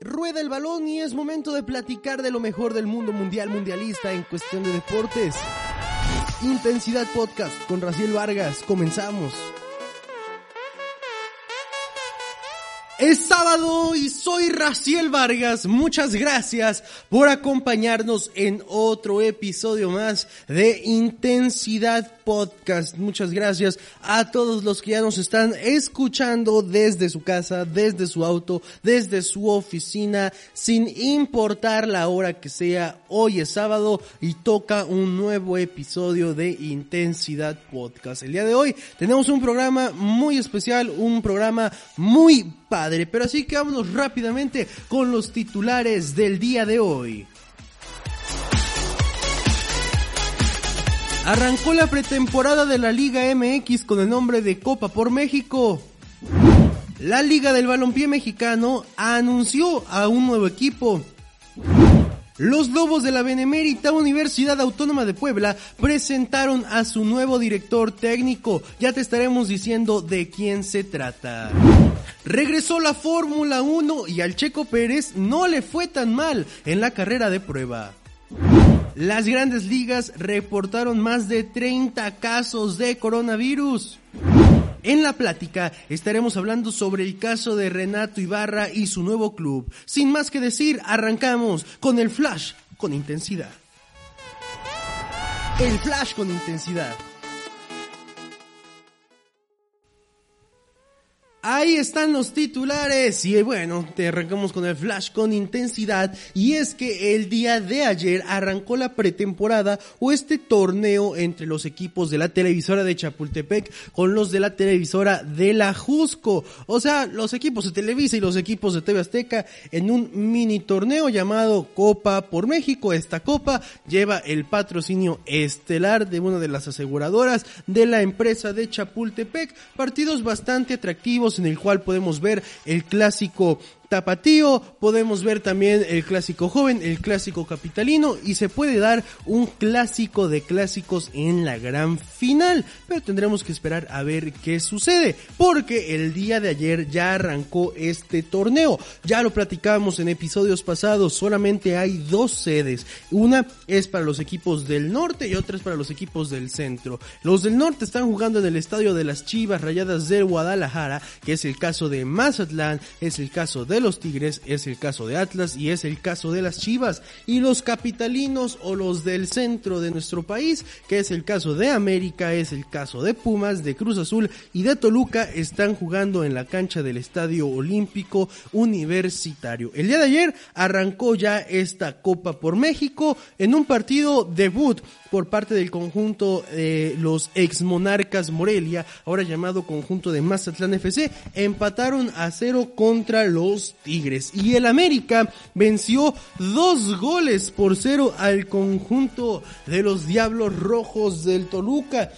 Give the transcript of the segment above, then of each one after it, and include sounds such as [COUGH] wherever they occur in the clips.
Rueda el balón y es momento de platicar de lo mejor del mundo mundial mundialista en cuestión de deportes. Intensidad Podcast con Raciel Vargas. Comenzamos. Es sábado y soy Raciel Vargas. Muchas gracias por acompañarnos en otro episodio más de Intensidad Podcast. Muchas gracias a todos los que ya nos están escuchando desde su casa, desde su auto, desde su oficina, sin importar la hora que sea. Hoy es sábado y toca un nuevo episodio de Intensidad Podcast. El día de hoy tenemos un programa muy especial, un programa muy padre. Pero así que vámonos rápidamente con los titulares del día de hoy. Arrancó la pretemporada de la Liga MX con el nombre de Copa por México. La Liga del Balompié Mexicano anunció a un nuevo equipo. Los Lobos de la Benemérita Universidad Autónoma de Puebla presentaron a su nuevo director técnico. Ya te estaremos diciendo de quién se trata. Regresó la Fórmula 1 y al Checo Pérez no le fue tan mal en la carrera de prueba. Las grandes ligas reportaron más de 30 casos de coronavirus. En la plática estaremos hablando sobre el caso de Renato Ibarra y su nuevo club. Sin más que decir, arrancamos con el flash con intensidad. El flash con intensidad. Ahí están los titulares. Y bueno, te arrancamos con el flash con intensidad. Y es que el día de ayer arrancó la pretemporada o este torneo entre los equipos de la televisora de Chapultepec con los de la televisora de la Jusco, o sea, los equipos de Televisa y los equipos de TV Azteca en un mini torneo llamado Copa por México. Esta copa lleva el patrocinio estelar de una de las aseguradoras de la empresa de Chapultepec, partidos bastante atractivos en el cual podemos ver el clásico tapatío, podemos ver también el clásico joven, el clásico capitalino y se puede dar un clásico de clásicos en la gran final, pero tendremos que esperar a ver qué sucede, porque el día de ayer ya arrancó este torneo, ya lo platicábamos en episodios pasados, solamente hay dos sedes, una es para los equipos del norte y otra es para los equipos del centro. Los del norte están jugando en el estadio de las Chivas Rayadas del Guadalajara, que es el caso de Mazatlán, es el caso de los Tigres, es el caso de Atlas y es el caso de las Chivas. Y los capitalinos o los del centro de nuestro país, que es el caso de América, es el caso de Pumas, de Cruz Azul y de Toluca, están jugando en la cancha del Estadio Olímpico Universitario. El día de ayer arrancó ya esta Copa por México en un partido debut por parte del conjunto de los ex monarcas Morelia, ahora llamado conjunto de Mazatlán FC, empataron a cero contra los Tigres. Y el América venció dos goles por cero al conjunto de los Diablos Rojos del Toluca.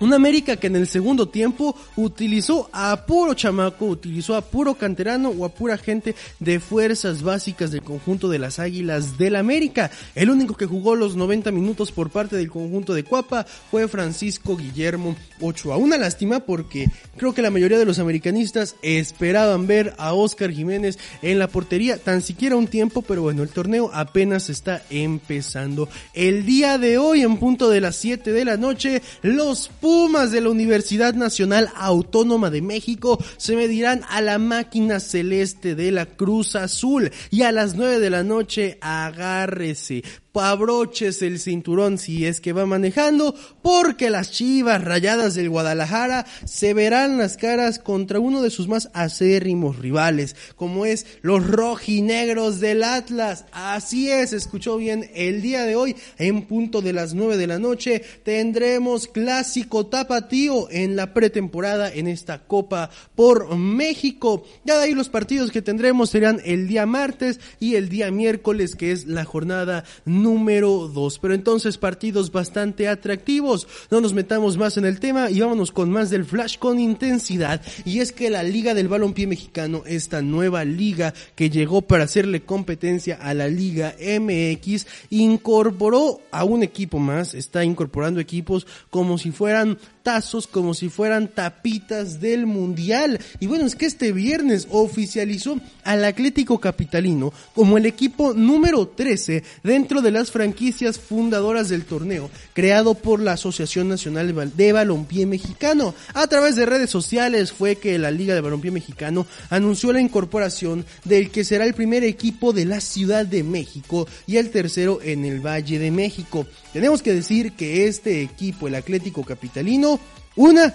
Un América que en el segundo tiempo utilizó a puro chamaco, utilizó a puro canterano o a pura gente de fuerzas básicas del conjunto de las Águilas del América. El único que jugó los 90 minutos por parte del conjunto de Cuapa fue Francisco Guillermo Ochoa. Una lástima porque creo que la mayoría de los americanistas esperaban ver a Oscar Jiménez en la portería tan siquiera un tiempo, pero bueno, el torneo apenas está empezando. El día de hoy, en punto de las 7 de la noche, los Pumas de la Universidad Nacional Autónoma de México se medirán a la máquina celeste de la Cruz Azul. Y a las 9 de la noche agárrese abroches el cinturón si es que va manejando, porque las chivas rayadas del Guadalajara se verán las caras contra uno de sus más acérrimos rivales, como es los rojinegros del Atlas. Así es, escuchó bien, el día de hoy, en punto de las 9 de la noche, tendremos clásico tapatío en la pretemporada en esta Copa por México. Ya de ahí los partidos que tendremos serán el día martes y el día miércoles, que es la jornada número 2. Pero entonces partidos bastante atractivos. No nos metamos más en el tema y vámonos con más del flash con intensidad. Y es que la Liga del Balompié Mexicano, esta nueva liga que llegó para hacerle competencia a la Liga MX, incorporó a un equipo más, está incorporando equipos como si fueran tazos como si fueran tapitas del mundial. Y bueno, es que este viernes oficializó al Atlético Capitalino como el equipo número 13 dentro de las franquicias fundadoras del torneo, creado por la Asociación Nacional de Balompié Mexicano. A través de redes sociales fue que la Liga de Balompié Mexicano anunció la incorporación del que será el primer equipo de la Ciudad de México y el tercero en el Valle de México. Tenemos que decir que este equipo, el Atlético Capitalino, una,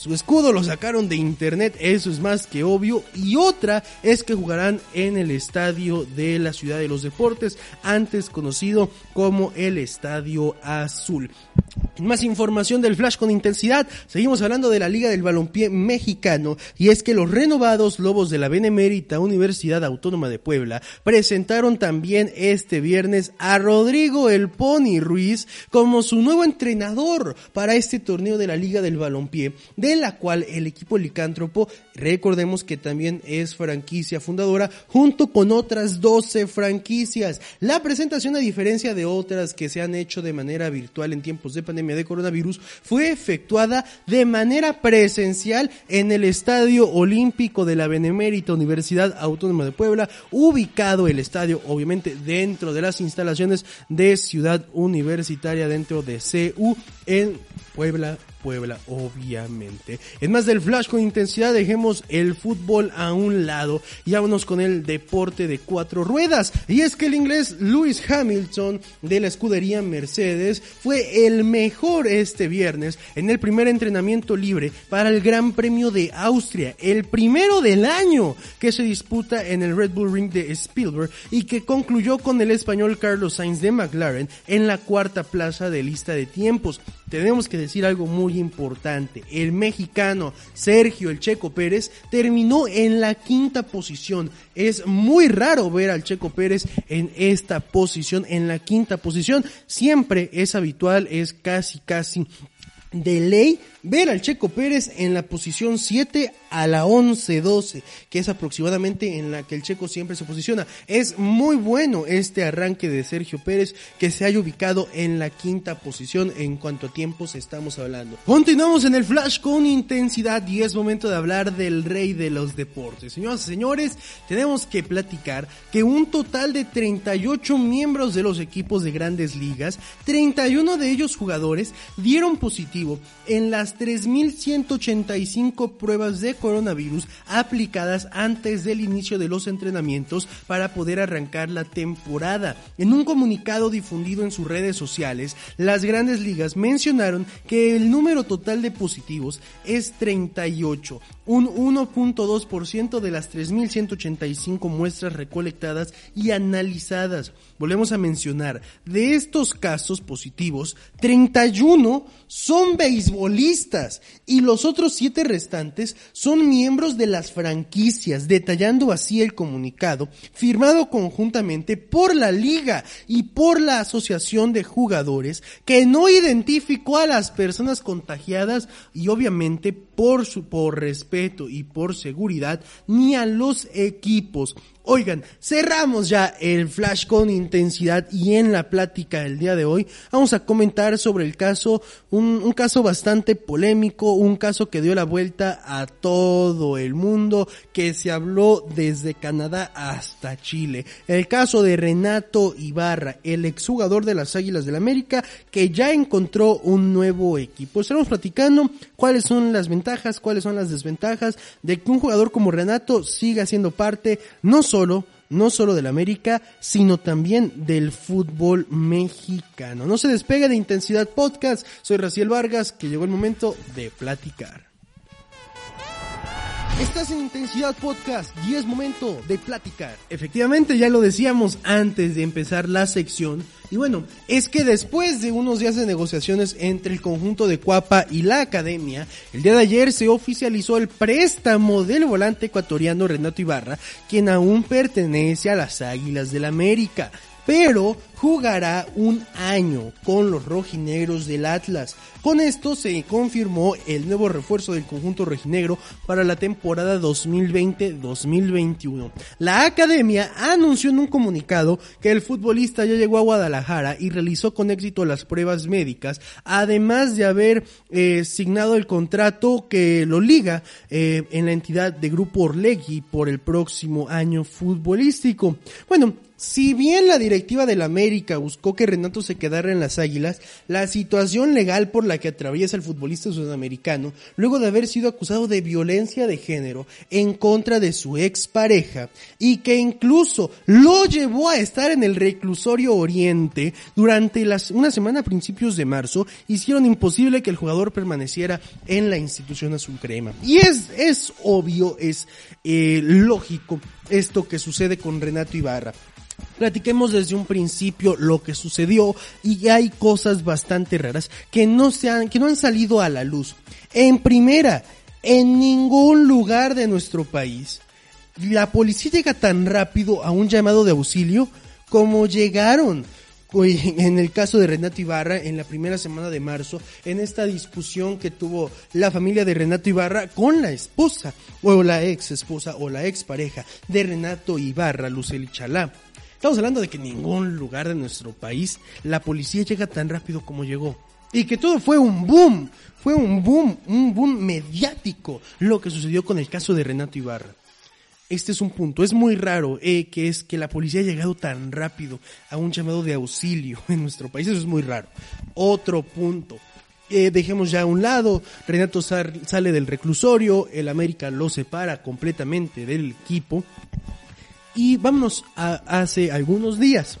su escudo lo sacaron de internet, eso es más que obvio. Y otra es que jugarán en el estadio de la Ciudad de los Deportes, antes conocido como el Estadio Azul. Más información del Flash con intensidad. Seguimos hablando de la Liga del Balompié Mexicano y es que los renovados Lobos de la Benemérita Universidad Autónoma de Puebla presentaron también este viernes a Rodrigo El Pony Ruiz como su nuevo entrenador para este torneo de la Liga del Balompié, de la cual el equipo licántropo, recordemos que también es franquicia fundadora junto con otras 12 franquicias. La presentación a diferencia de otras que se han hecho de manera virtual en tiempos de pandemia de coronavirus fue efectuada de manera presencial en el Estadio Olímpico de la Benemérita Universidad Autónoma de Puebla, ubicado el estadio obviamente dentro de las instalaciones de Ciudad Universitaria dentro de CU en Puebla, Puebla, obviamente. En más del flash con intensidad, dejemos el fútbol a un lado y vámonos con el deporte de cuatro ruedas. Y es que el inglés Lewis Hamilton de la escudería Mercedes fue el mejor este viernes en el primer entrenamiento libre para el Gran Premio de Austria, el primero del año que se disputa en el Red Bull Ring de Spielberg y que concluyó con el español Carlos Sainz de McLaren en la cuarta plaza de lista de tiempos. Tenemos que decir algo muy importante. El mexicano Sergio El Checo Pérez terminó en la quinta posición. Es muy raro ver al Checo Pérez en esta posición, en la quinta posición. Siempre es habitual, es casi, casi de ley ver al Checo Pérez en la posición 7 a la 11-12, que es aproximadamente en la que el Checo siempre se posiciona. Es muy bueno este arranque de Sergio Pérez que se haya ubicado en la quinta posición en cuanto a tiempos estamos hablando. Continuamos en el flash con intensidad y es momento de hablar del rey de los deportes. Señoras y señores, tenemos que platicar que un total de 38 miembros de los equipos de grandes ligas, 31 de ellos jugadores, dieron positivo en las 3.185 pruebas de coronavirus aplicadas antes del inicio de los entrenamientos para poder arrancar la temporada. En un comunicado difundido en sus redes sociales, las grandes ligas mencionaron que el número total de positivos es 38, un 1.2% de las 3.185 muestras recolectadas y analizadas. Volvemos a mencionar, de estos casos positivos, 31 son beisbolistas y los otros 7 restantes son miembros de las franquicias, detallando así el comunicado, firmado conjuntamente por la liga y por la asociación de jugadores, que no identificó a las personas contagiadas y obviamente por su por respeto y por seguridad ni a los equipos. Oigan, cerramos ya el flash con intensidad y en la plática del día de hoy vamos a comentar sobre el caso, un, caso bastante polémico, un caso que dio la vuelta a todo el mundo, que se habló desde Canadá hasta Chile. El caso de Renato Ibarra, el exjugador de las Águilas del América, que ya encontró un nuevo equipo. Estaremos platicando cuáles son las ventajas, cuáles son las desventajas de que un jugador como Renato siga siendo parte no solo no solo del América, sino también del fútbol mexicano. No se despegue de Intensidad Podcast, soy Raciel Vargas, que llegó el momento de platicar. Estás en Intensidad Podcast y es momento de platicar. Efectivamente, ya lo decíamos antes de empezar la sección, y bueno, es que después de unos días de negociaciones entre el conjunto de Cuapa y la academia, el día de ayer se oficializó el préstamo del volante ecuatoriano Renato Ibarra, quien aún pertenece a las Águilas del América. Pero jugará un año con los rojinegros del Atlas. Con esto se confirmó el nuevo refuerzo del conjunto rojinegro para la temporada 2020-2021. La academia anunció en un comunicado que el futbolista ya llegó a Guadalajara y realizó con éxito las pruebas médicas, además de haber eh, signado el contrato que lo liga eh, en la entidad de Grupo Orlegui por el próximo año futbolístico. Bueno, si bien la directiva del América buscó que Renato se quedara en las Águilas, la situación legal por la que atraviesa el futbolista sudamericano, luego de haber sido acusado de violencia de género en contra de su expareja, y que incluso lo llevó a estar en el reclusorio Oriente durante las, una semana a principios de marzo, hicieron imposible que el jugador permaneciera en la institución azul crema. Y es, es obvio, es eh, lógico esto que sucede con Renato Ibarra. Platiquemos desde un principio lo que sucedió y hay cosas bastante raras que no se han, que no han salido a la luz. En primera, en ningún lugar de nuestro país la policía llega tan rápido a un llamado de auxilio como llegaron en el caso de Renato Ibarra en la primera semana de marzo, en esta discusión que tuvo la familia de Renato Ibarra con la esposa, o la ex esposa, o la ex pareja de Renato Ibarra, Luceli Chalá. Estamos hablando de que en ningún lugar de nuestro país la policía llega tan rápido como llegó. Y que todo fue un boom, fue un boom, un boom mediático lo que sucedió con el caso de Renato Ibarra. Este es un punto, es muy raro eh, que es que la policía haya llegado tan rápido a un llamado de auxilio [LAUGHS] en nuestro país, eso es muy raro. Otro punto, eh, dejemos ya a un lado, Renato sale del reclusorio, el América lo separa completamente del equipo y vámonos a hace algunos días.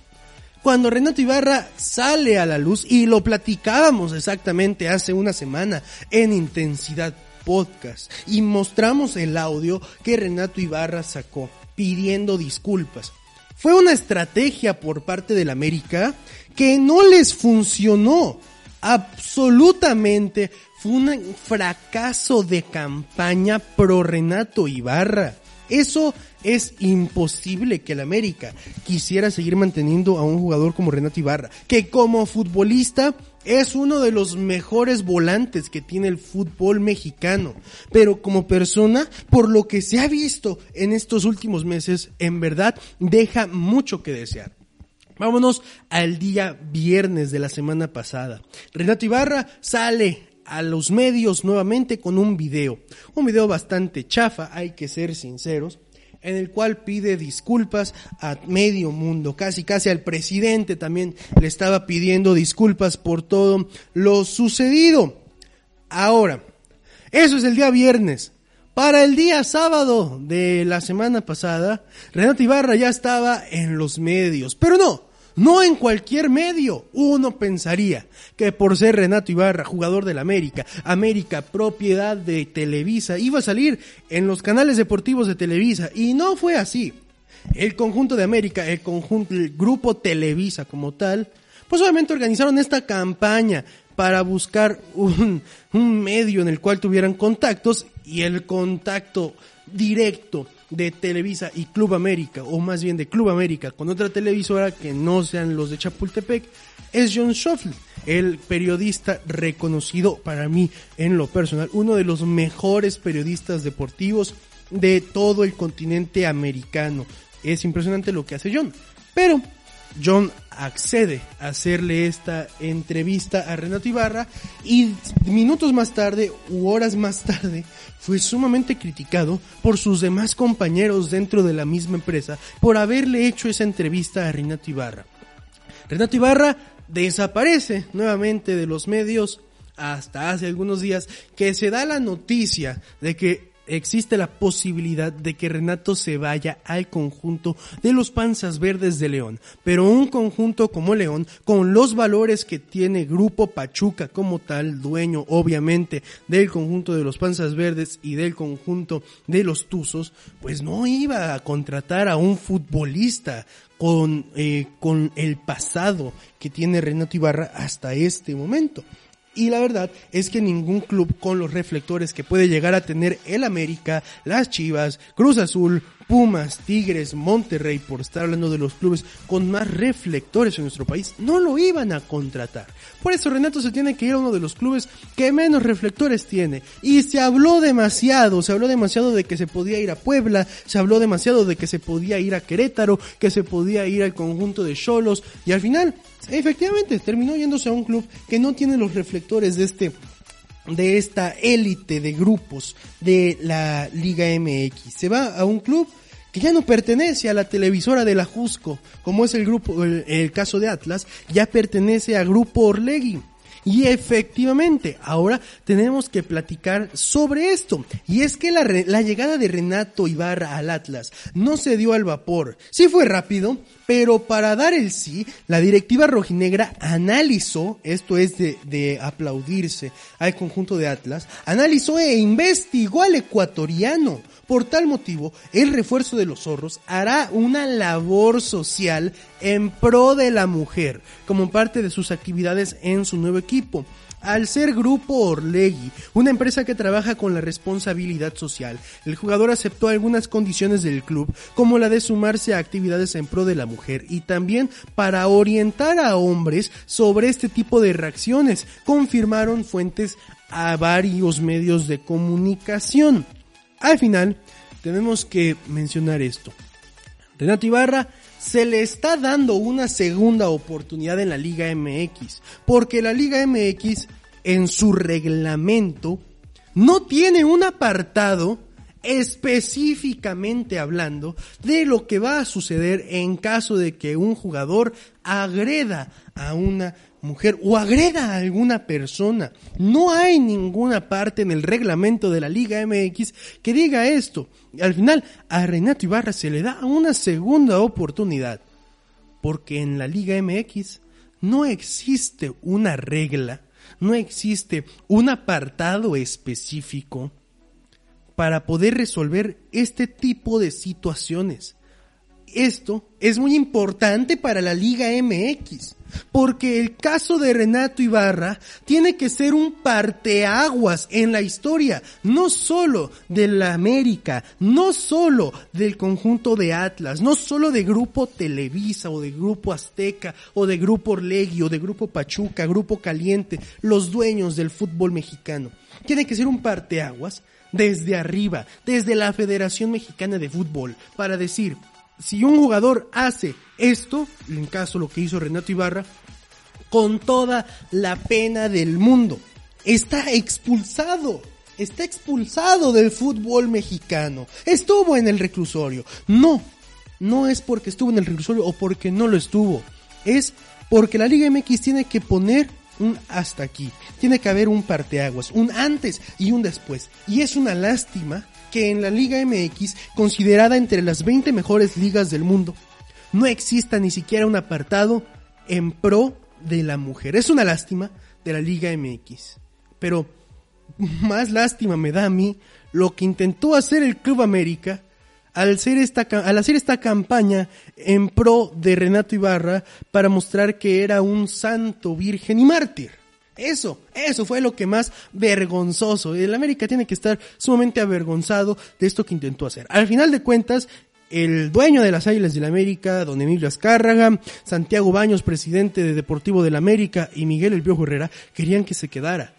Cuando Renato Ibarra sale a la luz y lo platicábamos exactamente hace una semana en Intensidad Podcast y mostramos el audio que Renato Ibarra sacó pidiendo disculpas. Fue una estrategia por parte del América que no les funcionó. Absolutamente fue un fracaso de campaña pro Renato Ibarra. Eso es imposible que el América quisiera seguir manteniendo a un jugador como Renato Ibarra, que como futbolista es uno de los mejores volantes que tiene el fútbol mexicano, pero como persona, por lo que se ha visto en estos últimos meses, en verdad deja mucho que desear. Vámonos al día viernes de la semana pasada. Renato Ibarra sale a los medios nuevamente con un video. Un video bastante chafa, hay que ser sinceros en el cual pide disculpas a medio mundo, casi casi al presidente también le estaba pidiendo disculpas por todo lo sucedido. Ahora, eso es el día viernes. Para el día sábado de la semana pasada, Renato Ibarra ya estaba en los medios, pero no, no en cualquier medio. Uno pensaría que por ser Renato Ibarra, jugador del América, América propiedad de Televisa, iba a salir en los canales deportivos de Televisa. Y no fue así. El conjunto de América, el conjunto, el grupo Televisa como tal, pues obviamente organizaron esta campaña para buscar un, un medio en el cual tuvieran contactos y el contacto directo de Televisa y Club América, o más bien de Club América, con otra televisora que no sean los de Chapultepec, es John Schofield, el periodista reconocido para mí en lo personal, uno de los mejores periodistas deportivos de todo el continente americano. Es impresionante lo que hace John. Pero John accede a hacerle esta entrevista a Renato Ibarra y minutos más tarde u horas más tarde fue sumamente criticado por sus demás compañeros dentro de la misma empresa por haberle hecho esa entrevista a Renato Ibarra. Renato Ibarra desaparece nuevamente de los medios hasta hace algunos días que se da la noticia de que existe la posibilidad de que Renato se vaya al conjunto de los Panzas Verdes de León, pero un conjunto como León, con los valores que tiene Grupo Pachuca como tal, dueño obviamente del conjunto de los Panzas Verdes y del conjunto de los Tuzos, pues no iba a contratar a un futbolista con, eh, con el pasado que tiene Renato Ibarra hasta este momento. Y la verdad es que ningún club con los reflectores que puede llegar a tener el América, las Chivas, Cruz Azul, Pumas, Tigres, Monterrey, por estar hablando de los clubes con más reflectores en nuestro país, no lo iban a contratar. Por eso Renato se tiene que ir a uno de los clubes que menos reflectores tiene. Y se habló demasiado, se habló demasiado de que se podía ir a Puebla, se habló demasiado de que se podía ir a Querétaro, que se podía ir al conjunto de Cholos, y al final, efectivamente, terminó yéndose a un club que no tiene los reflectores de este de esta élite de grupos de la Liga MX. Se va a un club que ya no pertenece a la televisora de la Jusco, como es el grupo, el, caso de Atlas, ya pertenece a Grupo Orlegui. Y efectivamente, ahora tenemos que platicar sobre esto. Y es que la, la, llegada de Renato Ibarra al Atlas no se dio al vapor. Sí fue rápido, pero para dar el sí, la directiva rojinegra analizó, esto es de, de aplaudirse al conjunto de Atlas, analizó e investigó al ecuatoriano por tal motivo, el refuerzo de los zorros hará una labor social en pro de la mujer, como parte de sus actividades en su nuevo equipo. Al ser Grupo Orlegui, una empresa que trabaja con la responsabilidad social, el jugador aceptó algunas condiciones del club, como la de sumarse a actividades en pro de la mujer y también para orientar a hombres sobre este tipo de reacciones, confirmaron fuentes a varios medios de comunicación. Al final, tenemos que mencionar esto. Renato Ibarra se le está dando una segunda oportunidad en la Liga MX, porque la Liga MX en su reglamento no tiene un apartado específicamente hablando de lo que va a suceder en caso de que un jugador agreda a una mujer o agreda a alguna persona. No hay ninguna parte en el reglamento de la Liga MX que diga esto. Al final, a Renato Ibarra se le da una segunda oportunidad. Porque en la Liga MX no existe una regla, no existe un apartado específico para poder resolver este tipo de situaciones. Esto es muy importante para la Liga MX, porque el caso de Renato Ibarra tiene que ser un parteaguas en la historia, no solo de la América, no solo del conjunto de Atlas, no solo de Grupo Televisa o de Grupo Azteca o de Grupo Orlegui o de Grupo Pachuca, Grupo Caliente, los dueños del fútbol mexicano. Tiene que ser un parteaguas desde arriba, desde la Federación Mexicana de Fútbol, para decir, si un jugador hace esto, en caso lo que hizo Renato Ibarra, con toda la pena del mundo, está expulsado. Está expulsado del fútbol mexicano. Estuvo en el reclusorio. No, no es porque estuvo en el reclusorio o porque no lo estuvo. Es porque la Liga MX tiene que poner un hasta aquí. Tiene que haber un parteaguas, un antes y un después. Y es una lástima que en la Liga MX, considerada entre las 20 mejores ligas del mundo, no exista ni siquiera un apartado en pro de la mujer. Es una lástima de la Liga MX. Pero [LAUGHS] más lástima me da a mí lo que intentó hacer el Club América al hacer esta, al hacer esta campaña en pro de Renato Ibarra para mostrar que era un santo virgen y mártir. Eso, eso fue lo que más vergonzoso. El América tiene que estar sumamente avergonzado de esto que intentó hacer. Al final de cuentas, el dueño de las Águilas del América, don Emilio Azcárraga, Santiago Baños, presidente de Deportivo del América, y Miguel El Piojo Herrera querían que se quedara.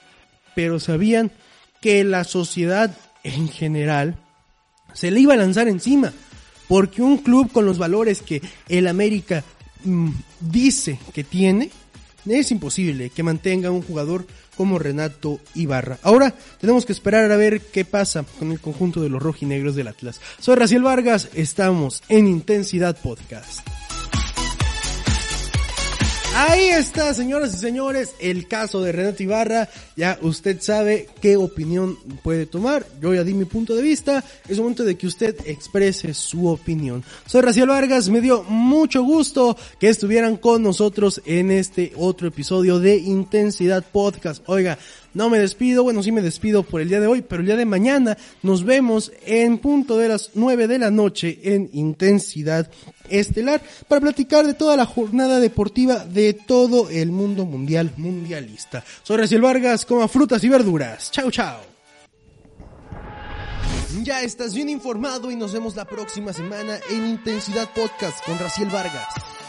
Pero sabían que la sociedad en general se le iba a lanzar encima. Porque un club con los valores que el América mm, dice que tiene, es imposible que mantenga un jugador como Renato Ibarra. Ahora tenemos que esperar a ver qué pasa con el conjunto de los rojinegros del Atlas. Soy Raciel Vargas, estamos en Intensidad Podcast. Ahí está, señoras y señores, el caso de Renato Ibarra. Ya usted sabe qué opinión puede tomar. Yo ya di mi punto de vista. Es momento de que usted exprese su opinión. Soy Raciel Vargas. Me dio mucho gusto que estuvieran con nosotros en este otro episodio de Intensidad Podcast. Oiga, no me despido, bueno, sí me despido por el día de hoy, pero el día de mañana nos vemos en punto de las 9 de la noche en Intensidad Estelar para platicar de toda la jornada deportiva de todo el mundo mundial mundialista. Soy Raciel Vargas, coma frutas y verduras. Chao, chao. Ya estás bien informado y nos vemos la próxima semana en Intensidad Podcast con Raciel Vargas.